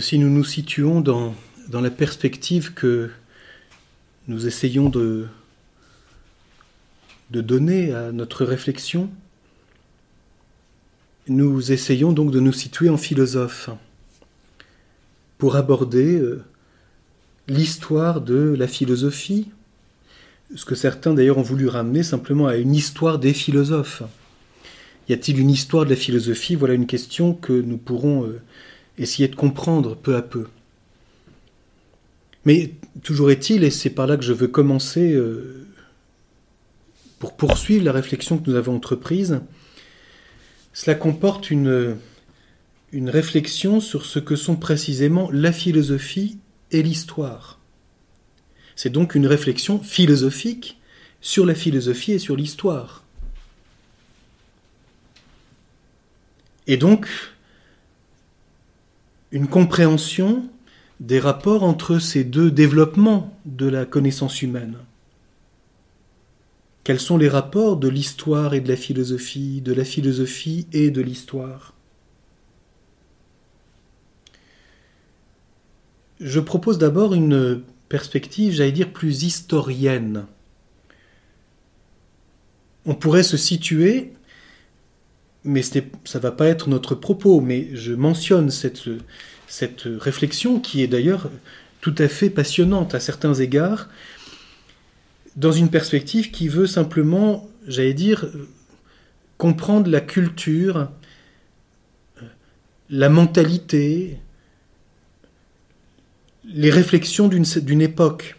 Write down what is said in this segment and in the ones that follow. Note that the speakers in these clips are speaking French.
Si nous nous situons dans, dans la perspective que nous essayons de, de donner à notre réflexion, nous essayons donc de nous situer en philosophe pour aborder euh, l'histoire de la philosophie, ce que certains d'ailleurs ont voulu ramener simplement à une histoire des philosophes. Y a-t-il une histoire de la philosophie? Voilà une question que nous pourrons euh, essayer de comprendre peu à peu. Mais toujours est-il, et c'est par là que je veux commencer euh, pour poursuivre la réflexion que nous avons entreprise, cela comporte une, une réflexion sur ce que sont précisément la philosophie et l'histoire. C'est donc une réflexion philosophique sur la philosophie et sur l'histoire. Et donc, une compréhension des rapports entre ces deux développements de la connaissance humaine. Quels sont les rapports de l'histoire et de la philosophie, de la philosophie et de l'histoire? Je propose d'abord une perspective, j'allais dire, plus historienne. On pourrait se situer mais ça va pas être notre propos, mais je mentionne cette, cette réflexion qui est d'ailleurs tout à fait passionnante à certains égards, dans une perspective qui veut simplement, j'allais dire, comprendre la culture, la mentalité, les réflexions d'une époque.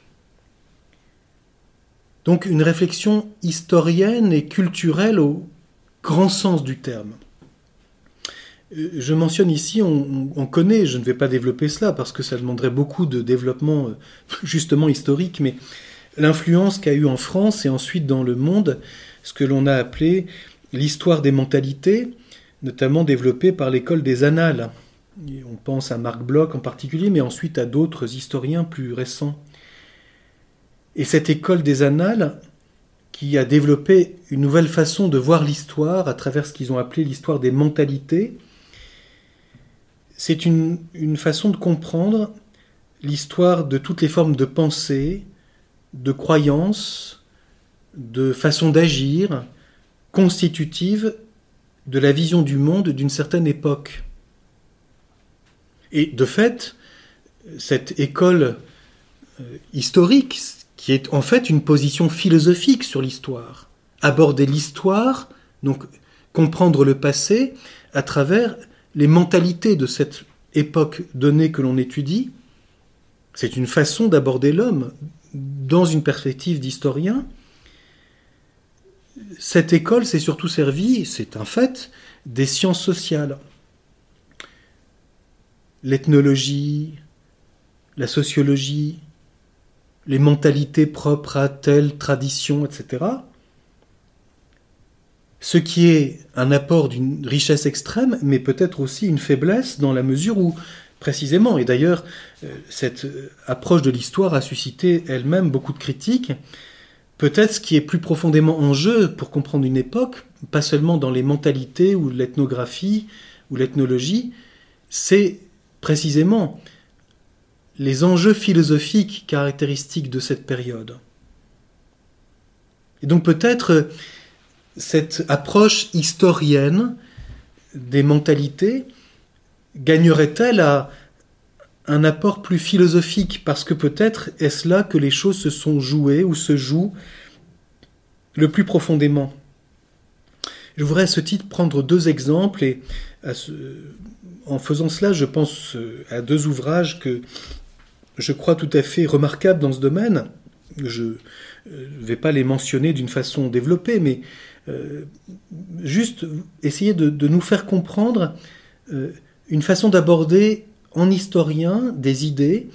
Donc une réflexion historienne et culturelle au, grand sens du terme. Euh, je mentionne ici, on, connaît, je ne vais pas développer cela parce que ça demanderait beaucoup de développement euh, justement historique, mais l'influence qu'a eu en France et ensuite dans le monde ce que l'on a appelé l'histoire des mentalités, notamment développée par l'école des annales. on pense à Marc Bloch en particulier, mais ensuite à d'autres historiens plus récents. Et cette école des annales, qui a développé une nouvelle façon de voir l'histoire à travers ce qu'ils ont appelé l'histoire des mentalités. C'est une, façon de comprendre l'histoire de toutes les formes de pensée, de croyances, de façon d'agir constitutive de la vision du monde d'une certaine époque. Et de fait, cette école euh, historique, qui est en fait une position philosophique sur l'histoire. Aborder l'histoire, donc comprendre le passé à travers les mentalités de cette époque donnée que l'on étudie, c'est une façon d'aborder l'homme dans une perspective d'historien. Cette école s'est surtout servie, c'est un fait, des sciences sociales. L'ethnologie, la sociologie, les mentalités propres à telle tradition, etc. Ce qui est un apport d'une richesse extrême, mais peut-être aussi une faiblesse dans la mesure où, précisément, et d'ailleurs, euh, cette euh, approche de l'histoire a suscité elle-même beaucoup de critiques, peut-être ce qui est plus profondément en jeu pour comprendre une époque, pas seulement dans les mentalités ou l'ethnographie ou l'ethnologie, c'est précisément les enjeux philosophiques caractéristiques de cette période. Et donc peut-être cette approche historienne des mentalités gagnerait-elle à un apport plus philosophique? Parce que peut-être est-ce là que les choses se sont jouées ou se jouent le plus profondément. Je voudrais à ce titre prendre deux exemples et en faisant cela, je pense à deux ouvrages que je crois, tout à fait remarquables dans ce domaine. Je ne euh, vais pas les mentionner d'une façon développée, mais euh, juste essayer de, nous faire comprendre euh, une façon d'aborder en historien des idées,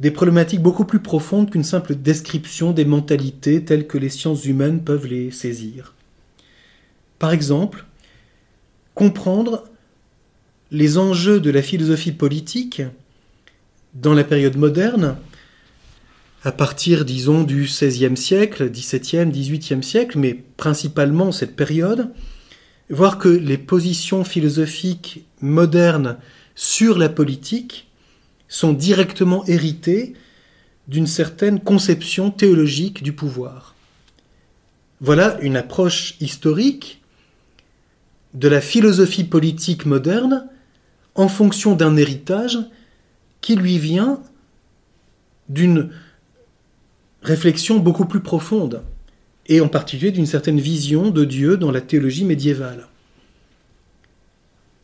des problématiques beaucoup plus profondes qu'une simple description des mentalités telles que les sciences humaines peuvent les saisir. Par exemple, comprendre les enjeux de la philosophie politique dans la période moderne, à partir, disons, du XVIe siècle, XVIIe, XVIIIe siècle, mais principalement cette période, voir que les positions philosophiques modernes sur la politique sont directement héritées d'une certaine conception théologique du pouvoir. Voilà une approche historique de la philosophie politique moderne en fonction d'un héritage qui lui vient d'une réflexion beaucoup plus profonde, et en particulier d'une certaine vision de Dieu dans la théologie médiévale.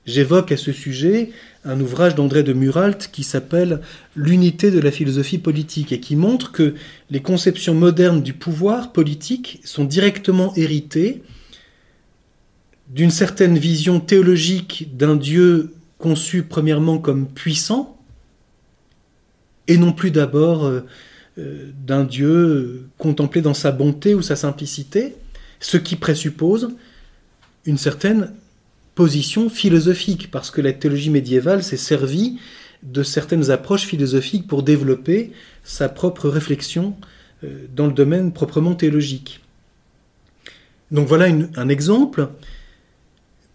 J'évoque à ce sujet un ouvrage d'André de Muralt qui s'appelle L'unité de la philosophie politique et qui montre que les conceptions modernes du pouvoir politique sont directement héritées d'une certaine vision théologique d'un Dieu conçu premièrement comme puissant, et non plus d'abord euh, euh, d'un Dieu contemplé dans sa bonté ou sa simplicité, ce qui présuppose une certaine position philosophique, parce que la théologie médiévale s'est servie de certaines approches philosophiques pour développer sa propre réflexion euh, dans le domaine proprement théologique. Donc voilà un exemple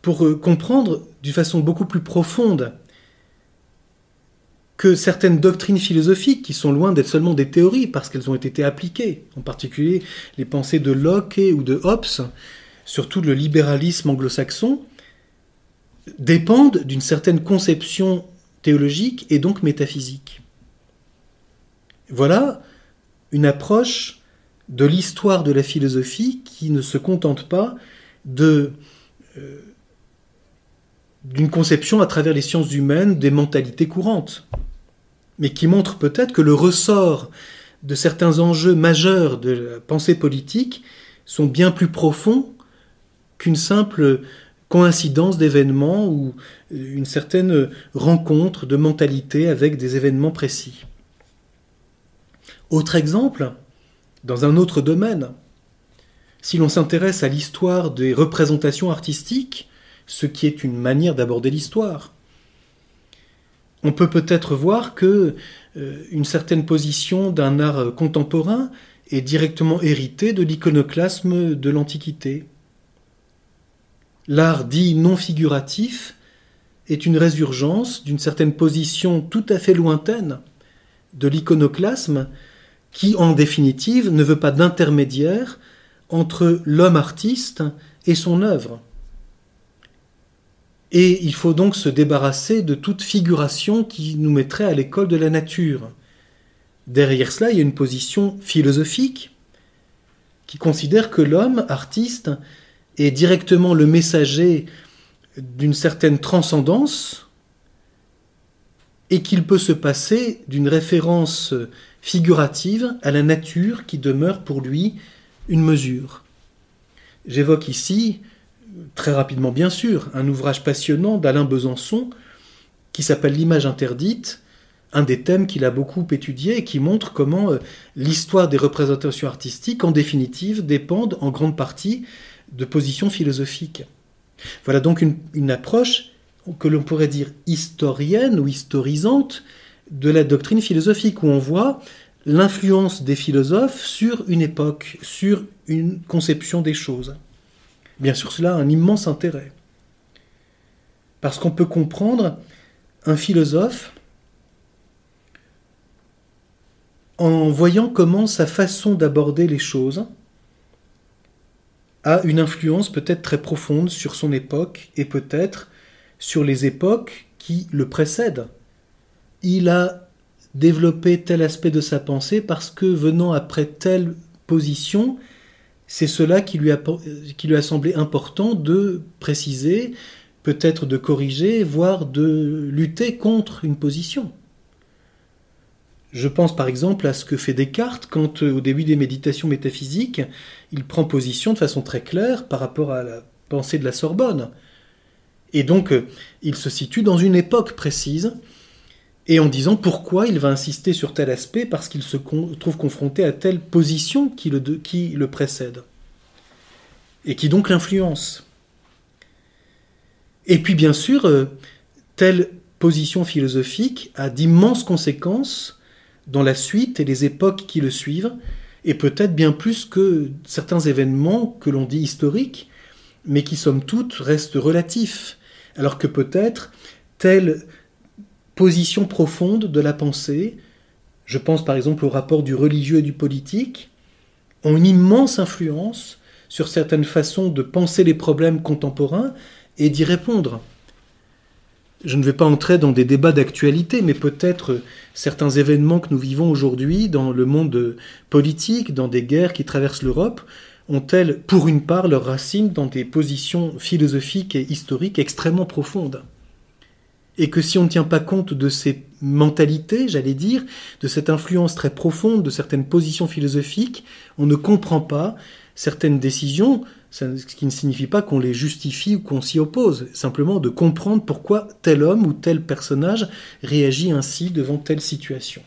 pour euh, comprendre d'une façon beaucoup plus profonde que certaines doctrines philosophiques, qui sont loin d'être seulement des théories, parce qu'elles ont été appliquées, en particulier les pensées de Locke ou de Hobbes, surtout le libéralisme anglo-saxon, dépendent d'une certaine conception théologique et donc métaphysique. Voilà une approche de l'histoire de la philosophie qui ne se contente pas euh, d'une conception à travers les sciences humaines des mentalités courantes, mais qui montre peut-être que le ressort de certains enjeux majeurs de la pensée politique sont bien plus profonds qu'une simple coïncidence d'événements ou une certaine rencontre de mentalité avec des événements précis. Autre exemple, dans un autre domaine, si l'on s'intéresse à l'histoire des représentations artistiques, ce qui est une manière d'aborder l'histoire. On peut peut-être voir que euh, une certaine position d'un art contemporain est directement héritée de l'iconoclasme de l'Antiquité. L'art dit non figuratif est une résurgence d'une certaine position tout à fait lointaine de l'iconoclasme qui, en définitive, ne veut pas d'intermédiaire entre l'homme artiste et son œuvre. Et il faut donc se débarrasser de toute figuration qui nous mettrait à l'école de la nature. Derrière cela, il y a une position philosophique qui considère que l'homme, artiste, est directement le messager d'une certaine transcendance et qu'il peut se passer d'une référence figurative à la nature qui demeure pour lui une mesure. J'évoque ici très rapidement bien sûr, un ouvrage passionnant d'Alain Besançon qui s'appelle L'image interdite, un des thèmes qu'il a beaucoup étudié et qui montre comment euh, l'histoire des représentations artistiques, en définitive, dépendent en grande partie de positions philosophiques. Voilà donc une, une approche que l'on pourrait dire historienne ou historisante de la doctrine philosophique, où on voit l'influence des philosophes sur une époque, sur une conception des choses. Bien sûr, cela a un immense intérêt. Parce qu'on peut comprendre un philosophe en voyant comment sa façon d'aborder les choses a une influence peut-être très profonde sur son époque et peut-être sur les époques qui le précèdent. Il a développé tel aspect de sa pensée parce que venant après telle position, c'est cela qui lui, a, semblé important de préciser, peut-être de corriger, voire de lutter contre une position. Je pense par exemple à ce que fait Descartes quand, au début des méditations métaphysiques, il prend position de façon très claire par rapport à la pensée de la Sorbonne. Et donc, euh, il se situe dans une époque précise, et en disant pourquoi il va insister sur tel aspect, parce qu'il se trouve confronté à telle position qui le, précède, et qui donc l'influence. Et puis, bien sûr, euh, telle position philosophique a d'immenses conséquences dans la suite et les époques qui le suivent, et peut-être bien plus que certains événements que l'on dit historiques, mais qui somme toute restent relatifs, alors que peut-être telle position profonde de la pensée, je pense par exemple au rapport du religieux et du politique, ont une immense influence sur certaines façons de penser les problèmes contemporains et d'y répondre. Je ne vais pas entrer dans des débats d'actualité, mais peut-être certains événements que nous vivons aujourd'hui dans le monde politique, dans des guerres qui traversent l'Europe, ont-elles, pour une part, leurs racines dans des positions philosophiques et historiques extrêmement profondes? Et que si on ne tient pas compte de ces mentalités, j'allais dire, de cette influence très profonde de certaines positions philosophiques, on ne comprend pas certaines décisions, ce qui ne signifie pas qu'on les justifie ou qu'on s'y oppose, simplement de comprendre pourquoi tel homme ou tel personnage réagit ainsi devant telle situation.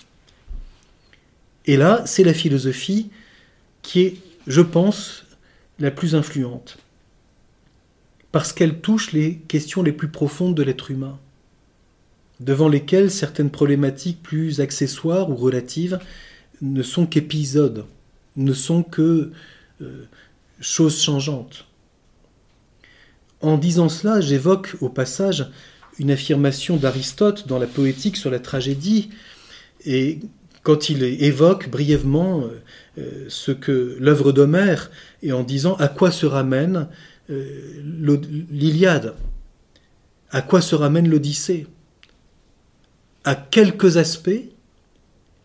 Et là, c'est la philosophie qui est je pense, la plus influente, parce qu'elle touche les questions les plus profondes de l'être humain, devant lesquelles certaines problématiques plus accessoires ou relatives ne sont qu'épisodes, ne sont que euh, choses changeantes. En disant cela, j'évoque au passage une affirmation d'Aristote dans la poétique sur la tragédie, et quand il évoque brièvement euh, euh, ce que l'œuvre d'Homère et en disant à quoi se ramène l'Iliade, à quoi se ramène l'Odyssée, à quelques aspects,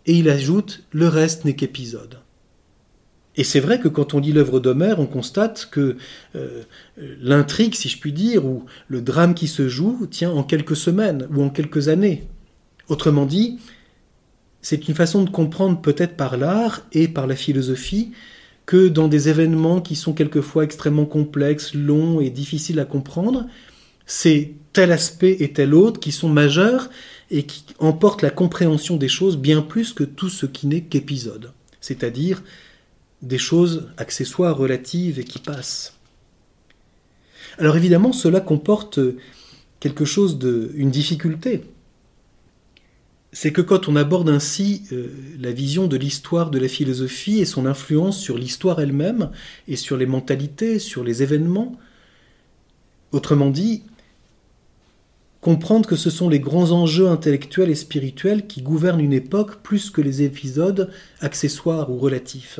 et il ajoute le reste n'est qu'épisode. Et c'est vrai que quand on lit l'œuvre d'Homère, on constate que euh, l'intrigue, si je puis dire, ou le drame qui se joue, tient en quelques semaines ou en quelques années. Autrement dit, c'est une façon de comprendre peut-être par l'art et par la philosophie que dans des événements qui sont quelquefois extrêmement complexes, longs et difficiles à comprendre, c'est tel aspect et tel autre qui sont majeurs et qui emportent la compréhension des choses bien plus que tout ce qui n'est qu'épisode, c'est-à-dire des choses accessoires, relatives et qui passent. Alors évidemment, cela comporte quelque chose de, une difficulté, c'est que quand on aborde ainsi euh, la vision de l'histoire de la philosophie et son influence sur l'histoire elle-même et sur les mentalités, sur les événements, autrement dit, comprendre que ce sont les grands enjeux intellectuels et spirituels qui gouvernent une époque plus que les épisodes accessoires ou relatifs.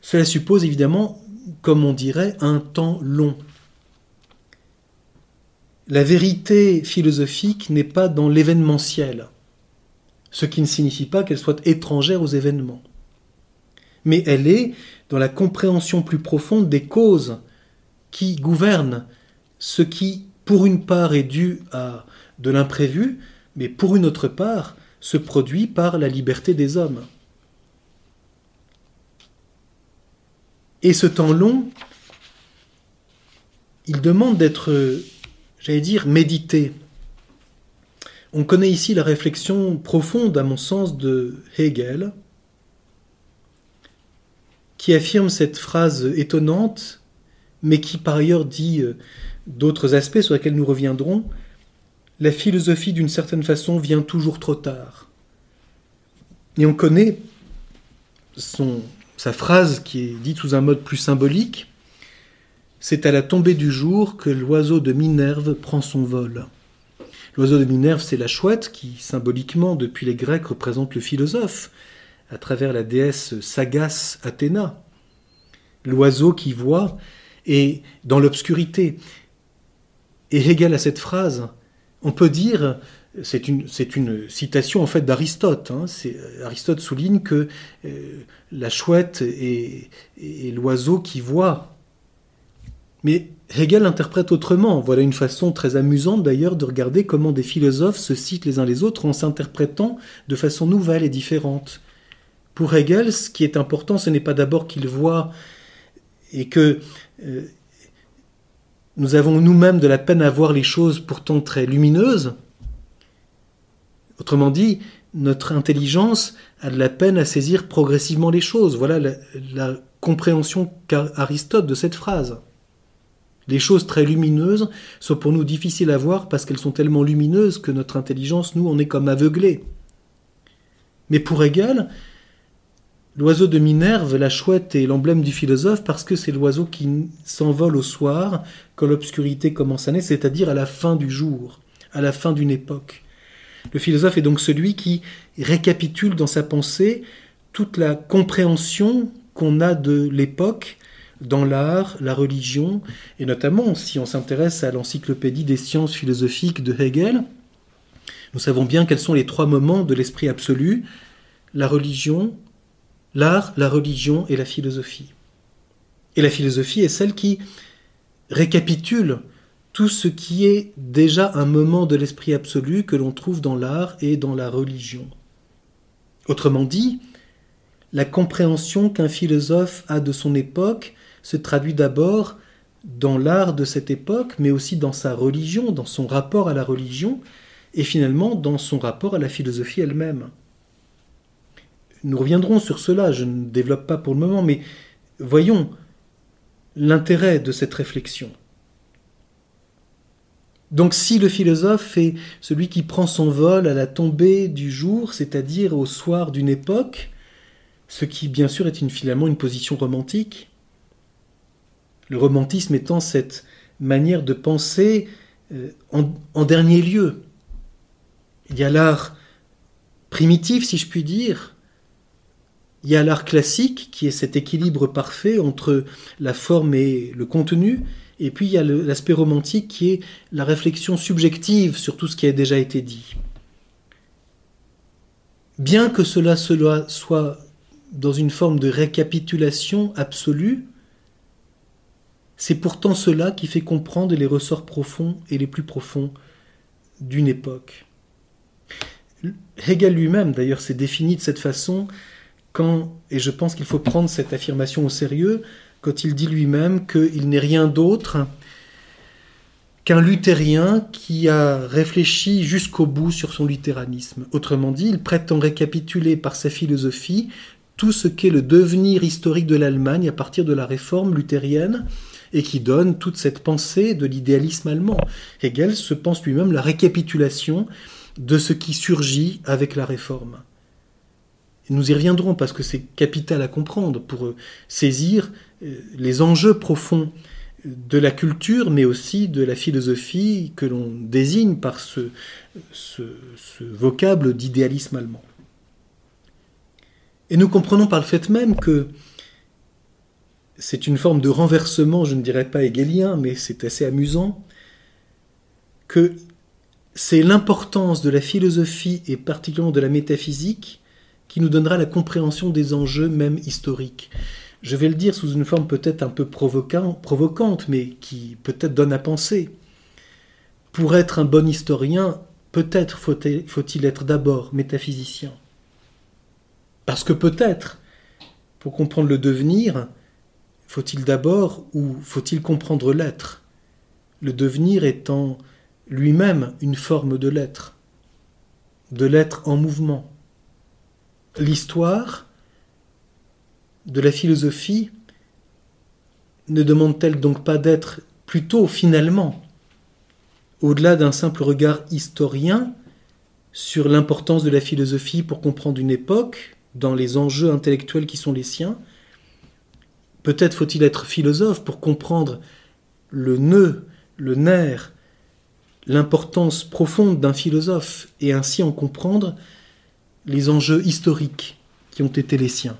Cela suppose évidemment, comme on dirait, un temps long, la vérité philosophique n'est pas dans l'événementiel, ce qui ne signifie pas qu'elle soit étrangère aux événements. Mais elle est dans la compréhension plus profonde des causes qui gouvernent ce qui, pour une part, est dû à de l'imprévu, mais pour une autre part, se produit par la liberté des hommes. Et ce temps long, il demande d'être j'allais dire, méditer. On connaît ici la réflexion profonde, à mon sens, de Hegel, qui affirme cette phrase étonnante, mais qui par ailleurs dit euh, d'autres aspects sur lesquels nous reviendrons. La philosophie, d'une certaine façon, vient toujours trop tard. Et on connaît sa phrase qui est dite sous un mode plus symbolique, c'est à la tombée du jour que l'oiseau de Minerve prend son vol. L'oiseau de Minerve, c'est la chouette qui, symboliquement, depuis les Grecs, représente le philosophe, à travers la déesse sagace Athéna. L'oiseau qui voit et dans l'obscurité. Et Hegel a cette phrase, on peut dire, c'est une, citation en fait d'Aristote. Hein, Aristote souligne que euh, la chouette est l'oiseau qui voit mais Hegel interprète autrement. Voilà une façon très amusante d'ailleurs de regarder comment des philosophes se citent les uns les autres en s'interprétant de façon nouvelle et différente. Pour Hegel, ce qui est important, ce n'est pas d'abord qu'il voit et que euh, nous avons nous-mêmes de la peine à voir les choses pourtant très lumineuses. Autrement dit, notre intelligence a de la peine à saisir progressivement les choses. Voilà la, compréhension qu'Aristote de cette phrase. Les choses très lumineuses sont pour nous difficiles à voir parce qu'elles sont tellement lumineuses que notre intelligence, nous, en est comme aveuglée. Mais pour Hegel, l'oiseau de Minerve, la chouette, est l'emblème du philosophe parce que c'est l'oiseau qui s'envole au soir quand l'obscurité commence à naître, c'est-à-dire à la fin du jour, à la fin d'une époque. Le philosophe est donc celui qui récapitule dans sa pensée toute la compréhension qu'on a de l'époque dans l'art, la religion, et notamment si on s'intéresse à l'encyclopédie des sciences philosophiques de Hegel, nous savons bien quels sont les trois moments de l'esprit absolu, la religion, l'art, la religion et la philosophie. Et la philosophie est celle qui récapitule tout ce qui est déjà un moment de l'esprit absolu que l'on trouve dans l'art et dans la religion. Autrement dit, la compréhension qu'un philosophe a de son époque se traduit d'abord dans l'art de cette époque, mais aussi dans sa religion, dans son rapport à la religion, et finalement dans son rapport à la philosophie elle-même. Nous reviendrons sur cela, je ne développe pas pour le moment, mais voyons l'intérêt de cette réflexion. Donc si le philosophe est celui qui prend son vol à la tombée du jour, c'est-à-dire au soir d'une époque, ce qui bien sûr est finalement une position romantique, le romantisme étant cette manière de penser euh, en, dernier lieu. Il y a l'art primitif, si je puis dire, il y a l'art classique, qui est cet équilibre parfait entre la forme et le contenu, et puis il y a l'aspect romantique qui est la réflexion subjective sur tout ce qui a déjà été dit. Bien que cela, soit dans une forme de récapitulation absolue, c'est pourtant cela qui fait comprendre les ressorts profonds et les plus profonds d'une époque. Hegel lui-même, d'ailleurs, s'est défini de cette façon et je pense qu'il faut prendre cette affirmation au sérieux, quand il dit lui-même qu'il n'est rien d'autre qu'un luthérien qui a réfléchi jusqu'au bout sur son luthéranisme. Autrement dit, il prétend récapituler par sa philosophie tout ce qu'est le devenir historique de l'Allemagne à partir de la réforme luthérienne et qui donne toute cette pensée de l'idéalisme allemand. Hegel se pense lui-même la récapitulation de ce qui surgit avec la réforme. Nous y reviendrons parce que c'est capital à comprendre pour euh, saisir euh, les enjeux profonds de la culture, mais aussi de la philosophie que l'on désigne par ce, vocable d'idéalisme allemand. Et nous comprenons par le fait même que c'est une forme de renversement, je ne dirais pas hegelien, mais c'est assez amusant, que c'est l'importance de la philosophie et particulièrement de la métaphysique qui nous donnera la compréhension des enjeux même historiques. Je vais le dire sous une forme peut-être un peu provocante, mais qui peut-être donne à penser. Pour être un bon historien, peut-être faut-il être d'abord métaphysicien. Parce que peut-être, pour comprendre le devenir, faut-il d'abord ou faut-il comprendre l'être? Le devenir étant lui-même une forme de l'être, de l'être en mouvement l'histoire de la philosophie ne demande-t-elle donc pas d'être plutôt finalement, au-delà d'un simple regard historien sur l'importance de la philosophie pour comprendre une époque, dans les enjeux intellectuels qui sont les siens, peut-être faut-il être philosophe pour comprendre le nœud, le nerf, l'importance profonde d'un philosophe et ainsi en comprendre les enjeux historiques qui ont été les siens.